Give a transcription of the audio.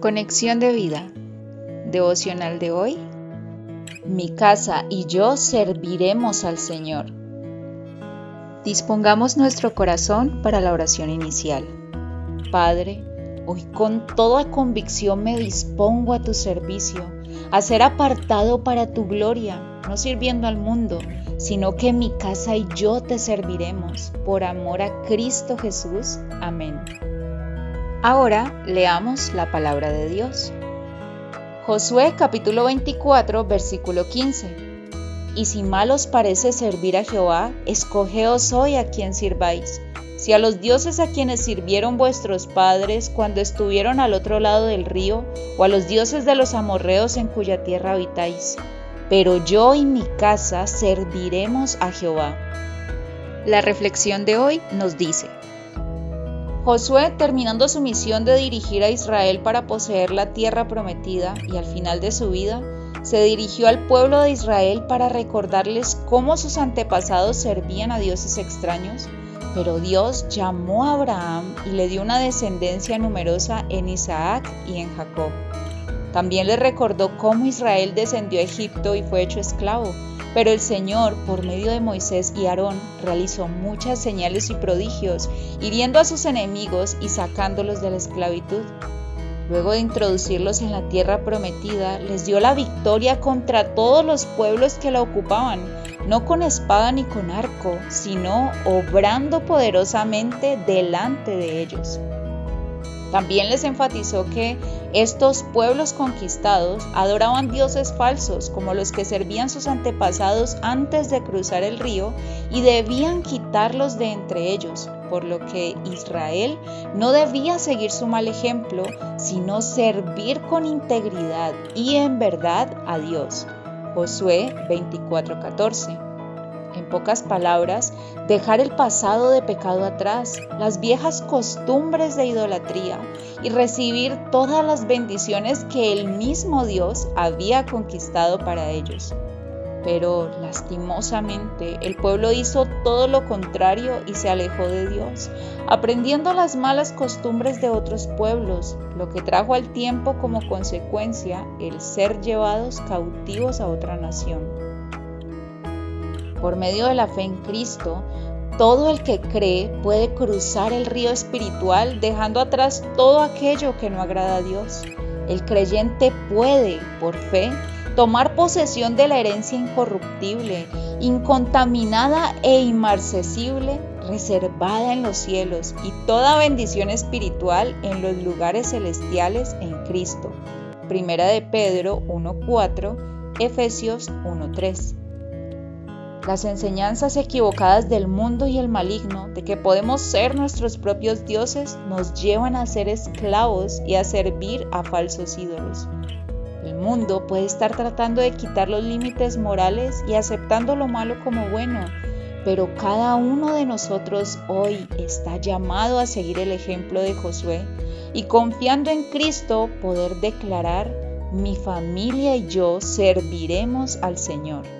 Conexión de vida. Devocional de hoy. Mi casa y yo serviremos al Señor. Dispongamos nuestro corazón para la oración inicial. Padre, hoy con toda convicción me dispongo a tu servicio, a ser apartado para tu gloria, no sirviendo al mundo, sino que mi casa y yo te serviremos, por amor a Cristo Jesús. Amén. Ahora leamos la palabra de Dios. Josué capítulo 24 versículo 15. Y si mal os parece servir a Jehová, escogeos hoy a quien sirváis. Si a los dioses a quienes sirvieron vuestros padres cuando estuvieron al otro lado del río, o a los dioses de los amorreos en cuya tierra habitáis. Pero yo y mi casa serviremos a Jehová. La reflexión de hoy nos dice, Josué, terminando su misión de dirigir a Israel para poseer la tierra prometida y al final de su vida, se dirigió al pueblo de Israel para recordarles cómo sus antepasados servían a dioses extraños, pero Dios llamó a Abraham y le dio una descendencia numerosa en Isaac y en Jacob. También le recordó cómo Israel descendió a Egipto y fue hecho esclavo, pero el Señor, por medio de Moisés y Aarón, realizó muchas señales y prodigios, hiriendo a sus enemigos y sacándolos de la esclavitud. Luego de introducirlos en la tierra prometida, les dio la victoria contra todos los pueblos que la ocupaban, no con espada ni con arco, sino obrando poderosamente delante de ellos. También les enfatizó que estos pueblos conquistados adoraban dioses falsos como los que servían sus antepasados antes de cruzar el río y debían quitarlos de entre ellos, por lo que Israel no debía seguir su mal ejemplo, sino servir con integridad y en verdad a Dios. Josué 24:14 en pocas palabras, dejar el pasado de pecado atrás, las viejas costumbres de idolatría y recibir todas las bendiciones que el mismo Dios había conquistado para ellos. Pero lastimosamente el pueblo hizo todo lo contrario y se alejó de Dios, aprendiendo las malas costumbres de otros pueblos, lo que trajo al tiempo como consecuencia el ser llevados cautivos a otra nación. Por medio de la fe en Cristo, todo el que cree puede cruzar el río espiritual dejando atrás todo aquello que no agrada a Dios. El creyente puede, por fe, tomar posesión de la herencia incorruptible, incontaminada e inmarcesible, reservada en los cielos y toda bendición espiritual en los lugares celestiales en Cristo. Primera de Pedro 1.4, Efesios 1.3. Las enseñanzas equivocadas del mundo y el maligno de que podemos ser nuestros propios dioses nos llevan a ser esclavos y a servir a falsos ídolos. El mundo puede estar tratando de quitar los límites morales y aceptando lo malo como bueno, pero cada uno de nosotros hoy está llamado a seguir el ejemplo de Josué y confiando en Cristo poder declarar, mi familia y yo serviremos al Señor.